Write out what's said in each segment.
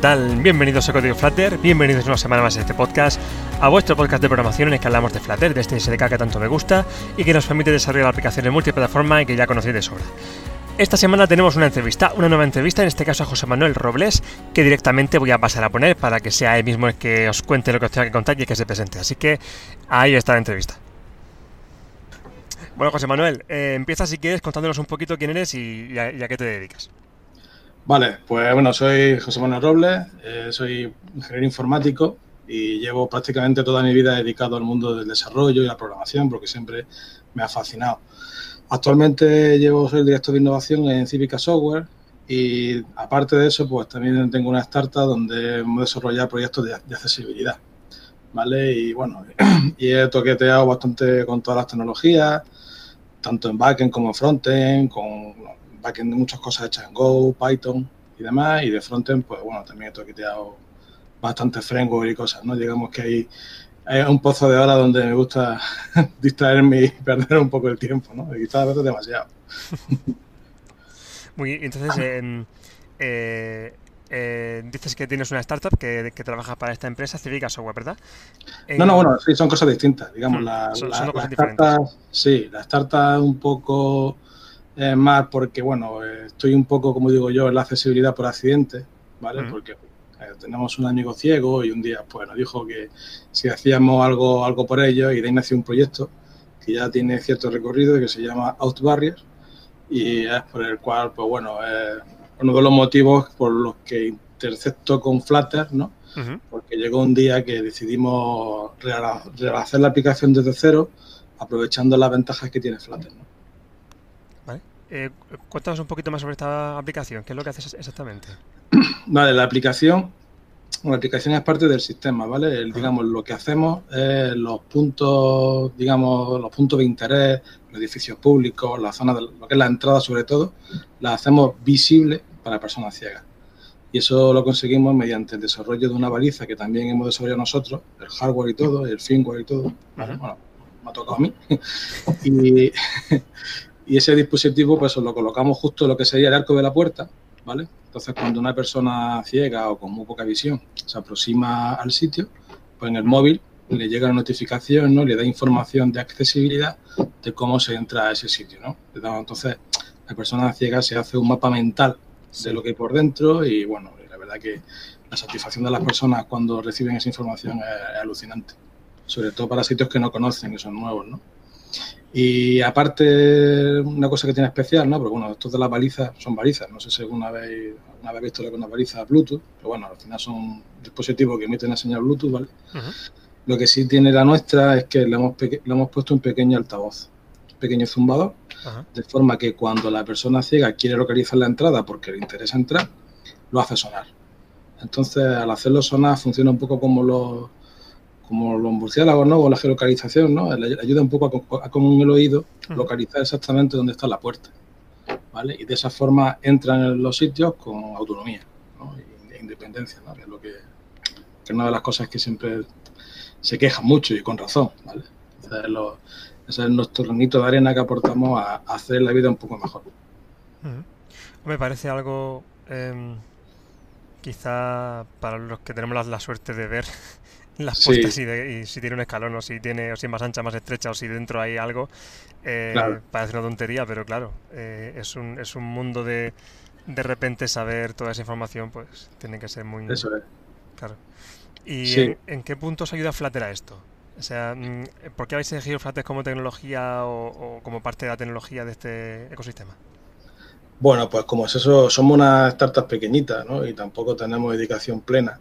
Hola, ¿qué tal? Bienvenidos a Código Flutter, bienvenidos una semana más a este podcast, a vuestro podcast de programación en el que hablamos de Flutter, de este SDK que tanto me gusta y que nos permite desarrollar aplicaciones multiplataforma y que ya conocéis de sobra. Esta semana tenemos una entrevista, una nueva entrevista, en este caso a José Manuel Robles, que directamente voy a pasar a poner para que sea él mismo el que os cuente lo que os tenga que contar y que se presente. Así que ahí está la entrevista. Bueno, José Manuel, eh, empieza si quieres contándonos un poquito quién eres y, a, qué te dedicas. Vale, pues bueno, soy José Manuel Robles, eh, soy ingeniero informático y llevo prácticamente toda mi vida dedicado al mundo del desarrollo y la programación porque siempre me ha fascinado. Actualmente llevo, soy el director de innovación en Civica Software y aparte de eso, pues también tengo una startup donde hemos desarrollado proyectos de, accesibilidad. ¿Vale? Y bueno, y he toqueteado bastante con todas las tecnologías, tanto en backend como en frontend, con backend muchas cosas hechas en Go, Python y demás, y de frontend, pues bueno, también he toqueteado bastante framework y cosas, ¿no? Digamos que hay un pozo de hora donde me gusta distraerme y perder un poco el tiempo, ¿no? Y cada vez demasiado. Muy entonces, eh, eh, dices que tienes una startup que, que trabaja para esta empresa, Civica Software, ¿verdad? no, no, bueno, sí, son cosas distintas. Digamos, hmm, la, son, cosas startup, sí, la startup un poco eh, más porque, bueno, estoy un poco, como digo yo, en la accesibilidad por accidente, ¿vale? Hmm. Porque eh, tenemos un amigo ciego y un día pues nos dijo que si hacíamos algo, algo por ello y de ahí nació un proyecto que ya tiene cierto recorrido y que se llama Out Barriers y es por el cual, pues bueno, es uno de los motivos por los que intercepto con Flutter, ¿no? Porque llegó un día que decidimos rehacer la aplicación desde cero, aprovechando las ventajas que tiene Flutter, ¿no? Eh, cuéntanos un poquito más sobre esta aplicación. ¿Qué es lo que haces exactamente? Vale, la aplicación, la aplicación es parte del sistema, ¿vale? digamos, lo que hacemos es los puntos, digamos, los puntos de interés, los edificios públicos, la zona de lo que es la entrada sobre todo, la hacemos visible para personas ciegas. Y eso lo conseguimos mediante el desarrollo de una baliza que también hemos desarrollado nosotros, el hardware y todo, el firmware y todo. Bueno, me ha tocado a mí. y, y ese dispositivo, pues lo colocamos justo en lo que sería el arco de la puerta, ¿vale? Entonces, cuando una persona ciega o con muy poca visión se aproxima al sitio, pues en el móvil le llega la notificación, ¿no? Le da información de accesibilidad de cómo se entra a ese sitio, ¿no? Entonces, la persona ciega se hace un mapa mental de lo que hay por dentro y, bueno, la verdad que la satisfacción de las personas cuando reciben esa información es, alucinante. Sobre todo para sitios que no conocen, que son nuevos, ¿no? Y aparte, una cosa que tiene especial, ¿no? Porque bueno, estos de las balizas son balizas, no sé si alguna vez, alguna vez visto una baliza Bluetooth, pero bueno, al final son dispositivos que emiten la señal Bluetooth, ¿vale? Lo que sí tiene la nuestra es que le hemos, le hemos puesto un pequeño altavoz, un pequeño zumbador, de forma que cuando la persona ciega quiere localizar la entrada porque le interesa entrar, lo hace sonar. Entonces, al hacerlo sonar, funciona un poco como los como los murciélagos, ¿no? O la geolocalización, ¿no? Le ayuda un poco a, con el oído localizar exactamente dónde está la puerta, ¿vale? Y de esa forma entran en los sitios con autonomía, ¿no? E independencia, ¿no? Que es lo que, que es una de las cosas que siempre se quejan mucho y con razón, ¿vale? ese es nuestro granito de arena que aportamos a, hacer la vida un poco mejor. Me parece algo, em, quizá para los que tenemos la suerte de ver las puertas y, si tiene un escalón o si tiene o si es más ancha, más estrecha o si dentro hay algo. Eh, Parece una tontería, pero claro, eh, es, un, es un mundo de de repente saber toda esa información, pues tiene que ser muy... Eso es. Claro. ¿Y en, qué punto os ayuda Flutter a esto? O sea, mm, ¿por qué habéis elegido Flutter como tecnología o, como parte de la tecnología de este ecosistema? Bueno, pues como es eso, somos una startup pequeñita, ¿no? Y tampoco tenemos dedicación plena.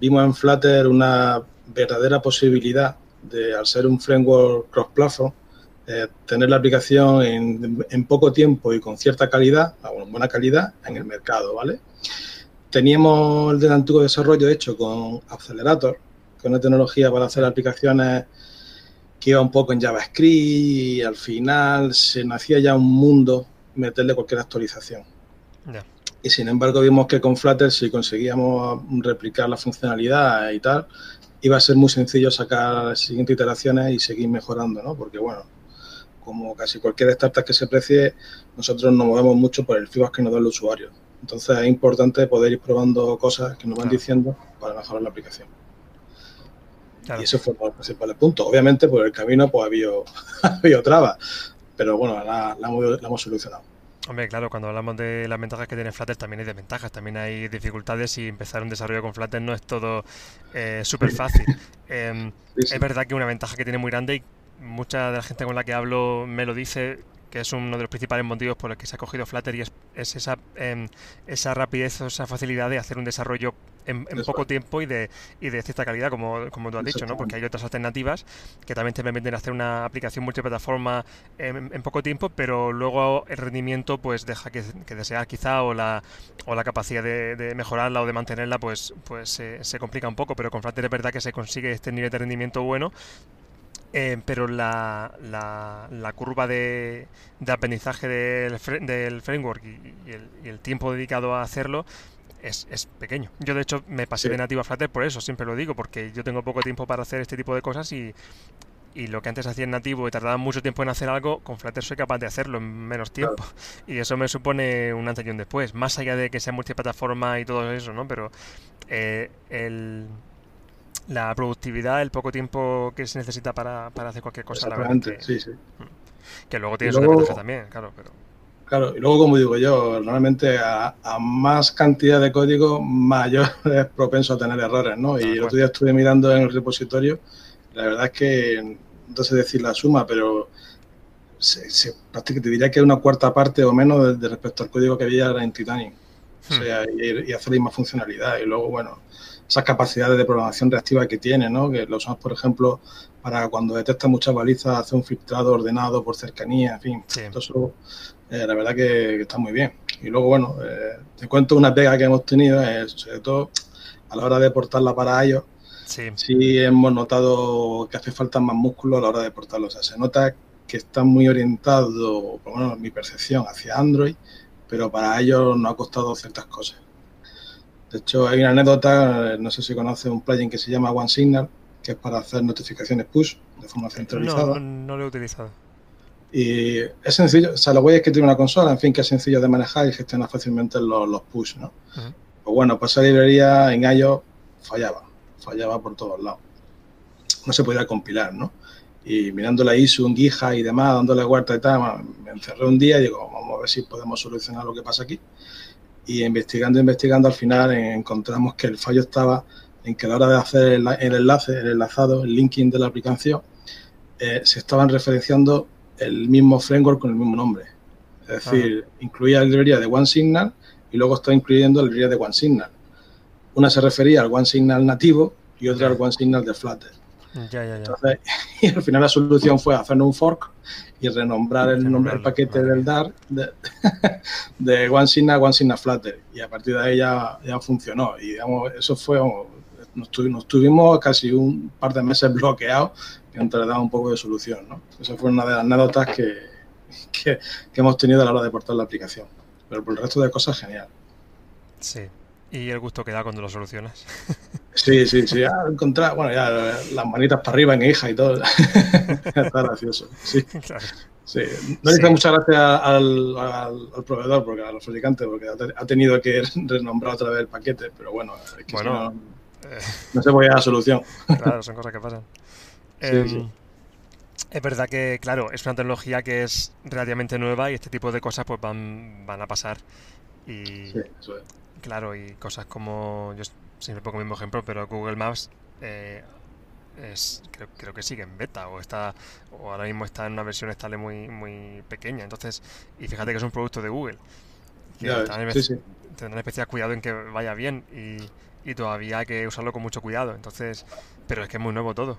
Vimos en Flutter una verdadera posibilidad de, al ser un framework cross-platform, eh, tener la aplicación en, poco tiempo y con cierta calidad, buena calidad, en el mercado, ¿vale? Teníamos el del antiguo desarrollo hecho con Accelerator, que es una tecnología para hacer aplicaciones que iba un poco en JavaScript y al final se nacía ya un mundo meterle cualquier actualización. Y sin embargo vimos que con Flutter si conseguíamos replicar la funcionalidad y tal, iba a ser muy sencillo sacar las siguientes iteraciones y seguir mejorando, ¿no? Porque, bueno, como casi cualquier startup que se precie, nosotros nos movemos mucho por el feedback que nos da el usuario. Entonces es importante poder ir probando cosas que nos van diciendo para mejorar la aplicación. Y eso fue el principal punto. Obviamente, por el camino pues ha habido, ha trabas, pero bueno, la, hemos, solucionado. Hombre, claro, cuando hablamos de las ventajas que tiene Flutter también hay desventajas, también hay dificultades y empezar un desarrollo con Flutter no es todo eh, súper fácil. Em, es verdad que una ventaja que tiene muy grande y mucha de la gente con la que hablo me lo dice que es uno de los principales motivos por los que se ha cogido Flutter y es, esa, em, esa rapidez o esa facilidad de hacer un desarrollo en, poco tiempo y de, y de cierta calidad, como, como tú has dicho, ¿no? Porque hay otras alternativas que también te permiten hacer una aplicación multiplataforma en, en poco tiempo, pero luego el rendimiento pues deja que, desear quizá o la, o la capacidad de, mejorarla o de mantenerla pues, pues se complica un poco, pero con Flutter es verdad que se consigue este nivel de rendimiento bueno eh, pero la, la, curva de, de aprendizaje del, del framework y, el, y, el, tiempo dedicado a hacerlo es, es pequeño. Yo de hecho me pasé de nativo a Flutter por eso, siempre lo digo, porque yo tengo poco tiempo para hacer este tipo de cosas y, y lo que antes hacía en nativo y tardaba mucho tiempo en hacer algo, con Flutter soy capaz de hacerlo en menos tiempo. Y eso me supone un antes y un después, más allá de que sea multiplataforma y todo eso, ¿no? Pero eh, el la productividad, el poco tiempo que se necesita para, hacer cualquier cosa. La verdad que, sí, sí. Que luego tienes una ventaja también, claro, pero... Claro, y luego, como digo yo, normalmente a, más cantidad de código, mayor es propenso a tener errores, ¿no? Y el otro día estuve mirando en el repositorio, la verdad es que, no sé decir la suma, pero se, se, te diría que una cuarta parte o menos de, respecto al código que había en Titanic. O hmm. sea, y, y hacer la misma funcionalidad. Y luego, bueno, esas capacidades de programación reactiva que tiene, ¿no? que lo usamos, por ejemplo, para cuando detecta muchas balizas, hacer un filtrado ordenado por cercanía, en fin. Eso, eh, la verdad que, está muy bien. Y luego, bueno, eh, te cuento una pega que hemos tenido, sobre todo a la hora de portarla para ellos. Sí. hemos notado que hace falta más músculo a la hora de portarlo. O sea, se nota que está muy orientado, por lo menos mi percepción, hacia Android, pero para ellos nos ha costado ciertas cosas. De hecho, hay una anécdota, no sé si conoce un plugin que se llama OneSignal, que es para hacer notificaciones push de forma centralizada. No, no, lo he utilizado. Y es sencillo, o sea, lo voy es que tiene una consola, en fin, que es sencillo de manejar y gestionar fácilmente los, push, ¿no? Pues bueno, pues esa librería en iOS fallaba, fallaba por todos lados. No se podía compilar, ¿no? Y mirando la ISO, un guija y demás, dándole vuelta y tal, me encerré un día y digo, vamos a ver si podemos solucionar lo que pasa aquí y investigando, investigando, al final encontramos que el fallo estaba en que a la hora de hacer el, enlace, el enlazado, el linking de la aplicación, eh, se estaban referenciando el mismo framework con el mismo nombre. Es decir, incluía la librería de OneSignal y luego está incluyendo la librería de OneSignal. Una se refería al OneSignal nativo y otra al OneSignal de Flutter. Ya, ya, ya. y al final la solución fue hacer un fork y renombrar el nombre del paquete del DAR de, de OneSignal a OneSignal Flutter. Y a partir de ahí ya, funcionó. Y digamos, eso fue, nos tuvimos, casi un par de meses bloqueados mientras daba un poco de solución. ¿no? Esa fue una de las anécdotas que, que, que hemos tenido a la hora de portar la aplicación. Pero por el resto de cosas, genial. Sí, y el gusto que da cuando lo solucionas. Sí, sí, sí. Ya encontrar, bueno, ya las manitas para arriba en hija y todo. Está gracioso. Sí. Sí. No le hice muchas gracias al, al, proveedor, porque a los fabricantes, porque ha tenido que renombrar otra vez el paquete, pero bueno, es que bueno, no, eh, no, se puede a la solución. Claro, son cosas que pasan. Em, es verdad que, claro, es una tecnología que es relativamente nueva y este tipo de cosas pues van, van a pasar. Y, sí, eso es. Claro, y cosas como, yo siempre pongo el mismo ejemplo, pero Google Maps eh, es, creo, que sigue en beta o está o ahora mismo está en una versión estable muy muy pequeña. Entonces, y fíjate que es un producto de Google. Que tendrán, especial cuidado en que vaya bien y, y todavía hay que usarlo con mucho cuidado. Entonces, pero es que es muy nuevo todo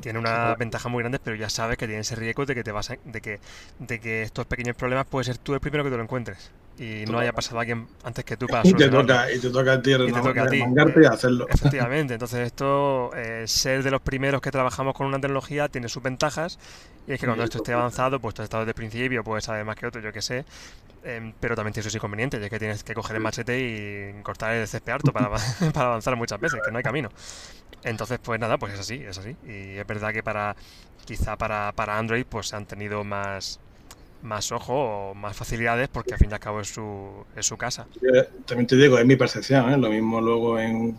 tiene una ventaja muy grande, pero ya sabes que tiene ese riesgo de que te vas de que de que estos pequeños problemas puedes ser tú el primero que te lo encuentres y no haya pasado alguien antes que tú para y te toca y te toca a ti y te toca a ti. Y hacerlo. Efectivamente entonces esto eh, ser de los primeros que trabajamos con una tecnología tiene sus ventajas y es que cuando esto esté avanzado pues tú has estado desde el principio puedes saber más que otro yo que sé em, pero también tiene sus inconvenientes, ya que tienes que coger el machete y cortar el césped harto para, para avanzar muchas veces, que no hay camino. Entonces, pues nada, pues es así, es así. Y es verdad que para quizá para, para Android pues han tenido más más ojo o más facilidades porque al fin y al cabo es su, es su casa. También te digo, es mi percepción, ¿eh? lo mismo luego en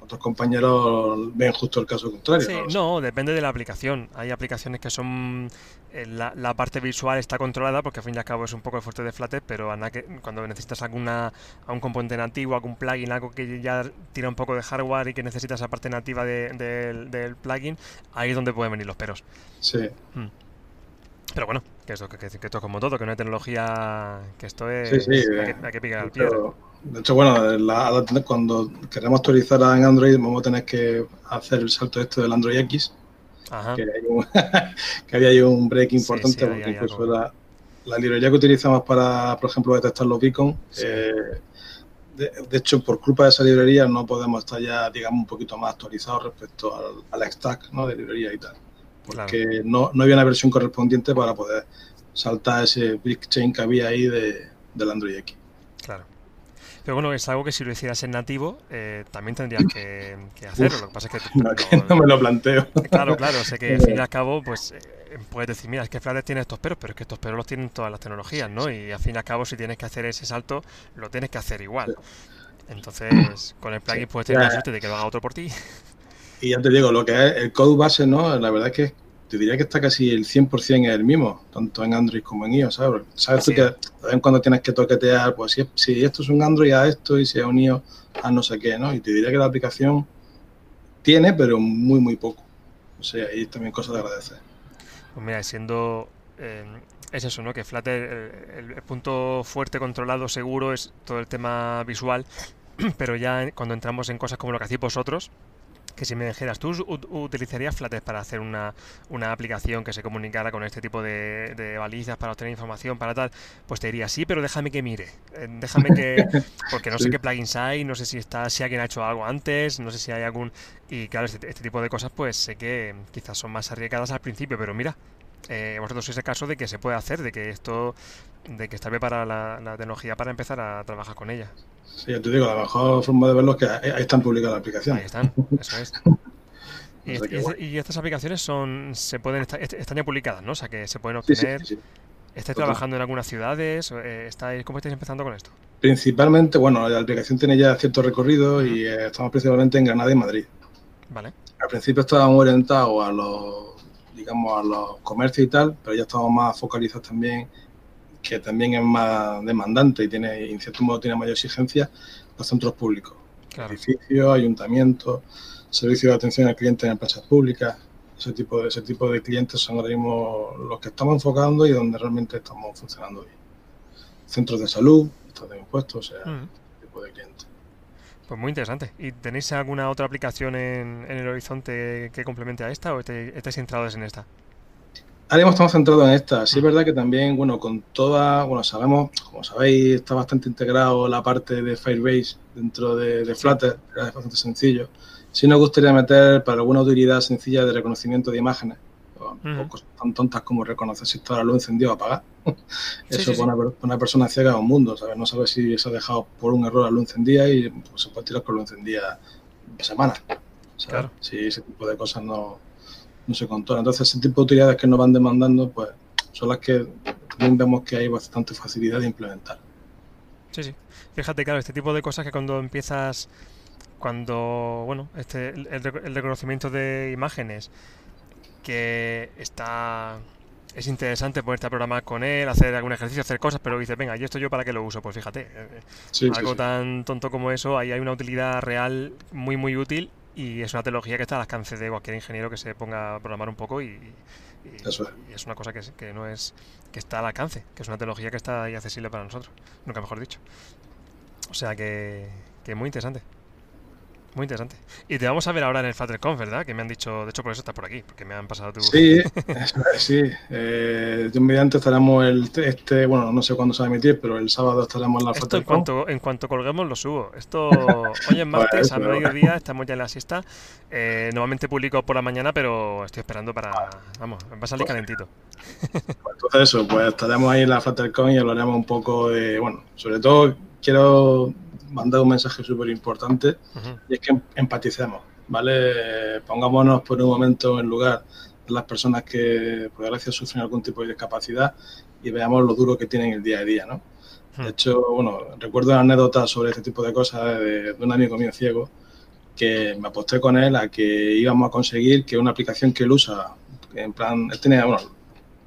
otros compañeros ven justo el caso contrario. Sí, no, depende de la aplicación. Hay aplicaciones que son eh, la, parte visual está controlada porque al fin y al cabo es un poco el fuerte de Flutter, pero que, cuando necesitas alguna un componente nativo, algún plugin, algo que ya tira un poco de hardware y que necesitas esa parte nativa del plugin, ahí es donde pueden venir los peros. Sí. Hmm. Pero bueno, que esto, que, que, esto es como todo, que no hay tecnología, que esto es... Sí, sí, hay, que, picar al pie. De hecho, bueno, cuando queremos actualizar en Android vamos a tener que hacer el salto este del Android X, Que, había ahí un break importante, porque incluso la, librería que utilizamos para, por ejemplo, detectar los beacons, eh, de, hecho, por culpa de esa librería no podemos estar ya, digamos, un poquito más actualizados respecto al, al stack ¿no? de librería y tal porque no, no, había una versión correspondiente para poder saltar ese big chain que había ahí de, del Android X. Claro. Pero bueno, es algo que si lo hicieras en nativo, eh, también tendrías que, hacerlo. lo que pasa es que, no, me lo planteo. Claro, claro. Sé que al fin y al cabo, pues eh, puedes decir, mira, es que Flutter tiene estos peros, pero es que estos peros los tienen todas las tecnologías, ¿no? Y al fin y al cabo, si tienes que hacer ese salto, lo tienes que hacer igual. Entonces, con el plugin puedes tener la suerte de que lo haga otro por ti. Y ya te digo, lo que es el code base, ¿no? La verdad es que te diría que está casi el 100% el mismo, tanto en Android como en iOS, ¿sabes? Sabes tú que también cuando tienes que toquetear, pues si, si, esto es un Android a esto y si es un iOS a no sé qué, ¿no? Y te diría que la aplicación tiene, pero muy, muy poco. O sea, ahí también cosas de agradecer. Pues mira, siendo... Eh, es eso, ¿no? Que Flutter, el, el punto fuerte, controlado, seguro es todo el tema visual, pero ya cuando entramos en cosas como lo que hacéis vosotros, que si me dijeras, ¿tú utilizarías Flathead para hacer una, aplicación que se comunicara con este tipo de, balizas para obtener información, para tal? Pues te diría, sí, pero déjame que mire. Eh, déjame que... Porque no sé qué plugins hay, no sé si está si alguien ha hecho algo antes, no sé si hay algún... Y claro, este, este tipo de cosas pues sé que quizás son más arriesgadas al principio, pero mira, eh, vosotros sois el caso de que se puede hacer, de que esto, de que está para la, tecnología para empezar a trabajar con ella. Sí, ya te digo, la mejor forma de verlo es que ahí están publicadas las aplicaciones. Ahí están, eso es. y, estas aplicaciones son se pueden están ya publicadas, ¿no? O sea, que se pueden obtener. ¿Estáis trabajando en algunas ciudades? Eh, ¿Estáis, ¿Cómo estáis empezando con esto? Principalmente, bueno, la aplicación tiene ya cierto recorrido y eh, estamos principalmente en Granada y Madrid. Vale. Al principio estábamos orientados a los, digamos, a los comercios y tal, pero ya estamos más focalizados también que también es más demandante y tiene, en cierto modo tiene mayor exigencia, los centros públicos. Edificios, ayuntamientos, servicios de atención al cliente en empresas públicas. Ese tipo, de, ese tipo de clientes son ahora mismo los que estamos enfocando y donde realmente estamos funcionando bien. Centros de salud, de impuestos, o sea, mm. ese tipo de clientes. Pues muy interesante. ¿Y tenéis alguna otra aplicación en, el horizonte que complemente a esta o estáis centrados en esta? Ahora mismo estamos centrados en esta. Sí es verdad que también, bueno, con toda, bueno, sabemos, como sabéis, está bastante integrado la parte de Firebase dentro de, Flutter, es bastante sencillo. Sí nos gustaría meter para alguna utilidad sencilla de reconocimiento de imágenes, cosas tan tontas como reconocer si está la luz encendida o apagada. Eso para, Una, persona ciega es un mundo, ¿sabes? No sabe si se ha dejado por un error la luz encendida y pues, se puede tirar con la luz encendida semanas. Claro. Sí, ese tipo de cosas no no se controla. Entonces, ese tipo de utilidades que nos van demandando, pues son las que también vemos que hay bastante facilidad de implementar. Sí, sí. Fíjate, claro, este tipo de cosas que cuando empiezas, cuando, bueno, este, el, reconocimiento de imágenes, que está es interesante ponerte a programar con él, hacer algún ejercicio, hacer cosas, pero dices, venga, ¿y esto yo para qué lo uso? Pues fíjate, eh, algo tan tonto como eso, ahí hay una utilidad real muy, muy útil y es una tecnología que está al alcance de cualquier ingeniero que se ponga a programar un poco y, es. una cosa que, que, no es que está al alcance, que es una tecnología que está ahí accesible para nosotros, nunca mejor dicho. O sea que, que muy interesante. Muy interesante. Y te vamos a ver ahora en el FlutterConf, ¿verdad? Que me han dicho, de hecho por eso estás por aquí, porque me han pasado tu... Sí, sí. Eh, de un mediante estaremos el, este, bueno, no sé cuándo se va a emitir, pero el sábado estaremos en la Esto en cuanto, en cuanto colguemos lo subo. Esto, hoy es martes, a mediodía, estamos ya en la siesta. Eh, normalmente publico por la mañana, pero estoy esperando para, vamos, va a salir calentito. Pues entonces eso, pues estaremos ahí en la FlutterConf y hablaremos un poco de, bueno, sobre todo quiero mandado un mensaje súper importante y es que empaticemos, ¿vale? Pongámonos por un momento en lugar las personas que, por desgracia, sufren algún tipo de discapacidad y veamos lo duro que tienen el día a día, ¿no? De hmm. hecho, bueno, recuerdo una anécdota sobre este tipo de cosas de, un amigo mío ciego que me aposté con él a que íbamos a conseguir que una aplicación que él usa, en plan, él tenía, bueno,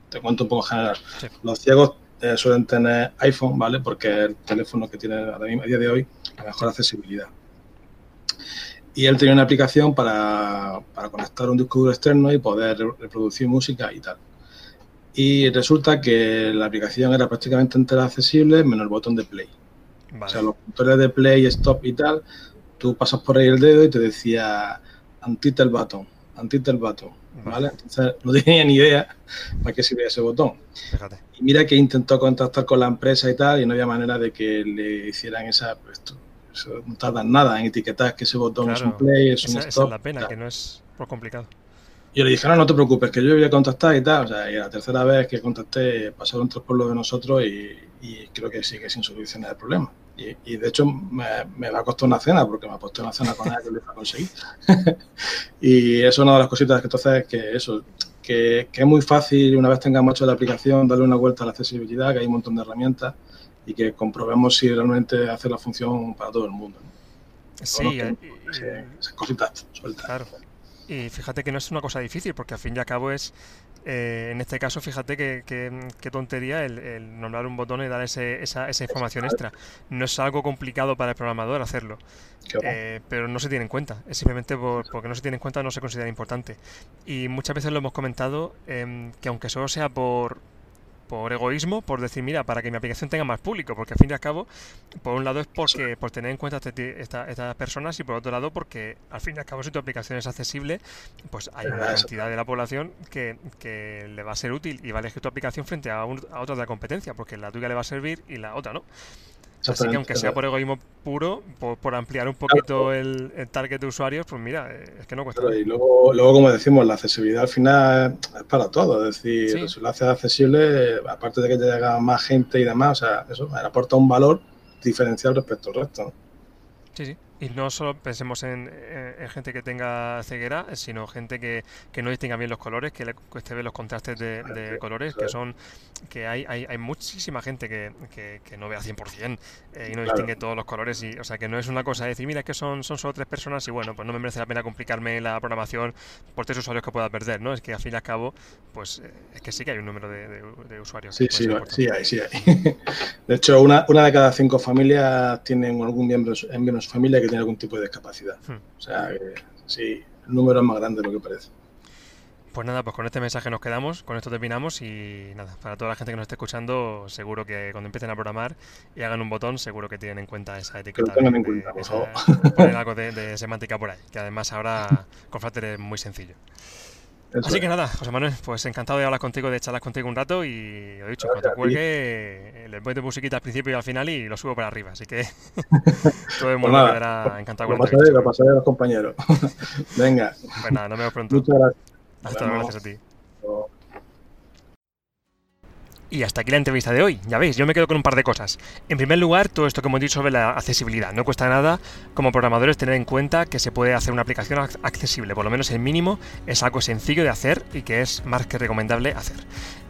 te cuento un poco general, los ciegos eh, suelen tener iPhone, ¿vale? Porque es el teléfono que tiene a día de hoy la mejor accesibilidad. Y él tenía una aplicación para, para conectar un disco duro externo y poder reproducir música y tal. Y resulta que la aplicación era prácticamente entera accesible menos el botón de play. O sea, los botones de play, stop y tal, tú pasas por ahí el dedo y te decía el button, el button, ¿vale? Entonces no tenía ni idea para qué sirve ese botón. Y mira que intentó contactar con la empresa y tal y no había manera de que le hicieran esa... Pues, no tardan nada en etiquetar que ese botón es un play, es un stop. Esa es la pena, que no es por complicado. Y yo le dije, no, no te preocupes, que yo voy a contactar y tal. O sea, y la tercera vez que contacté pasaron tres pueblos de nosotros y, creo que sigue sin solucionar el problema. Y, de hecho me, me, va a costar una cena porque me ha puesto una cena con ella que lo iba a conseguir. y eso es una de las cositas que entonces es que eso, que, que, es muy fácil una vez tengamos hecho la aplicación darle una vuelta a la accesibilidad, que hay un montón de herramientas y que comprobemos si realmente hace la función para todo el mundo. Sí, eh, esas cositas sueltas. Claro. Y fíjate que no es una cosa difícil, porque al fin y al cabo es, eh, en este caso, fíjate que, tontería el, nombrar un botón y dar ese, esa, esa, información extra. No es algo complicado para el programador hacerlo, eh, pero no se tiene en cuenta. Es simplemente porque no se tiene en cuenta no se considera importante. Y muchas veces lo hemos comentado, em, que aunque solo sea por, por egoísmo, por decir, mira, para que mi aplicación tenga más público, porque al fin y al cabo, por un lado es porque por tener en cuenta este estas personas y por otro lado porque al fin y al cabo si tu aplicación es accesible, pues hay una cantidad de la población que, que le va a ser útil y va a elegir tu aplicación frente a, a otra de la competencia, porque la tuya le va a servir y la otra no. Así que aunque sea por egoísmo puro, por, ampliar un poquito el, target de usuarios, pues mira, eh, es que no cuesta. y luego, luego, como decimos, la accesibilidad al final es para todo. Es decir, si lo haces accesible, aparte de que te llega más gente y demás, o sea, eso aporta un valor diferencial respecto al resto. Sí, sí. Y no solo pensemos en, gente que tenga ceguera, sino gente que, que, no distinga bien los colores, que le cueste ver los contrastes de, colores, que son que hay, hay, hay muchísima gente que, que, no ve a 100% eh, y no distingue todos los colores. Y, o sea, que no es una cosa de decir, mira, que son, son solo tres personas y bueno, pues no me merece la pena complicarme la programación por tres usuarios que pueda perder, ¿no? Es que al fin y al cabo, pues eh, es que sí que hay un número de, usuarios. Sí, sí, sí hay, sí hay. De hecho, una, una de cada cinco familias tienen algún miembro, en su familia que tiene algún tipo de discapacidad. Hmm. O sea, sí, el número es más grande de lo que parece. Pues nada, pues con este mensaje nos quedamos, con esto terminamos y nada, para toda la gente que nos esté escuchando, seguro que cuando empiecen a programar y hagan un botón, seguro que tienen en cuenta esa etiqueta. Que en cuenta, por favor. Poner algo de, semántica por ahí, que además ahora con Flutter es muy sencillo. Así que nada, José Manuel, pues encantado de hablar contigo, de charlar contigo un rato y lo dicho, cuando cuelgue, le de musiquita al principio y al final y lo subo para arriba. Así que todo el mundo quedará encantado con Lo lo pasaré a los compañeros. Venga. Pues nada, nos vemos pronto. Muchas gracias. Hasta luego, gracias a ti. Y hasta aquí la entrevista de hoy. Ya veis, yo me quedo con un par de cosas. En primer lugar, todo esto que hemos dicho sobre la accesibilidad. No cuesta nada como programadores tener en cuenta que se puede hacer una aplicación accesible. Por lo menos el mínimo es algo sencillo de hacer y que es más que recomendable hacer.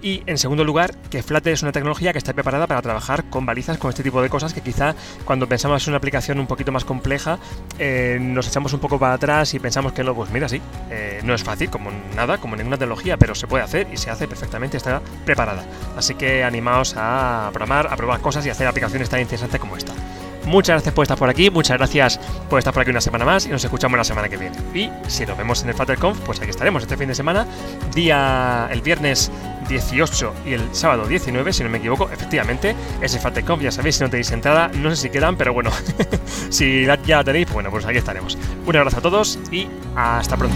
Y en segundo lugar, que Flutter es una tecnología que está preparada para trabajar con balizas, con este tipo de cosas que quizá cuando pensamos en una aplicación un poquito más compleja eh, nos echamos un poco para atrás y pensamos que no, pues mira, sí, eh, no es fácil, como nada, como ninguna tecnología, pero se puede hacer y se hace perfectamente, está preparada. Así que animaos a programar, a probar cosas y hacer aplicaciones tan interesantes como esta. Muchas gracias por estar por aquí, muchas gracias por estar por aquí una semana más y nos escuchamos la semana que viene. Y si nos vemos en el FlutterConf, pues aquí estaremos este fin de semana, día el viernes 18 y el sábado 19, si no me equivoco, efectivamente, ese FlutterConf, ya sabéis, si no tenéis entrada, no sé si quedan, pero bueno, si ya la tenéis, pues bueno, pues aquí estaremos. Un abrazo a todos y hasta pronto.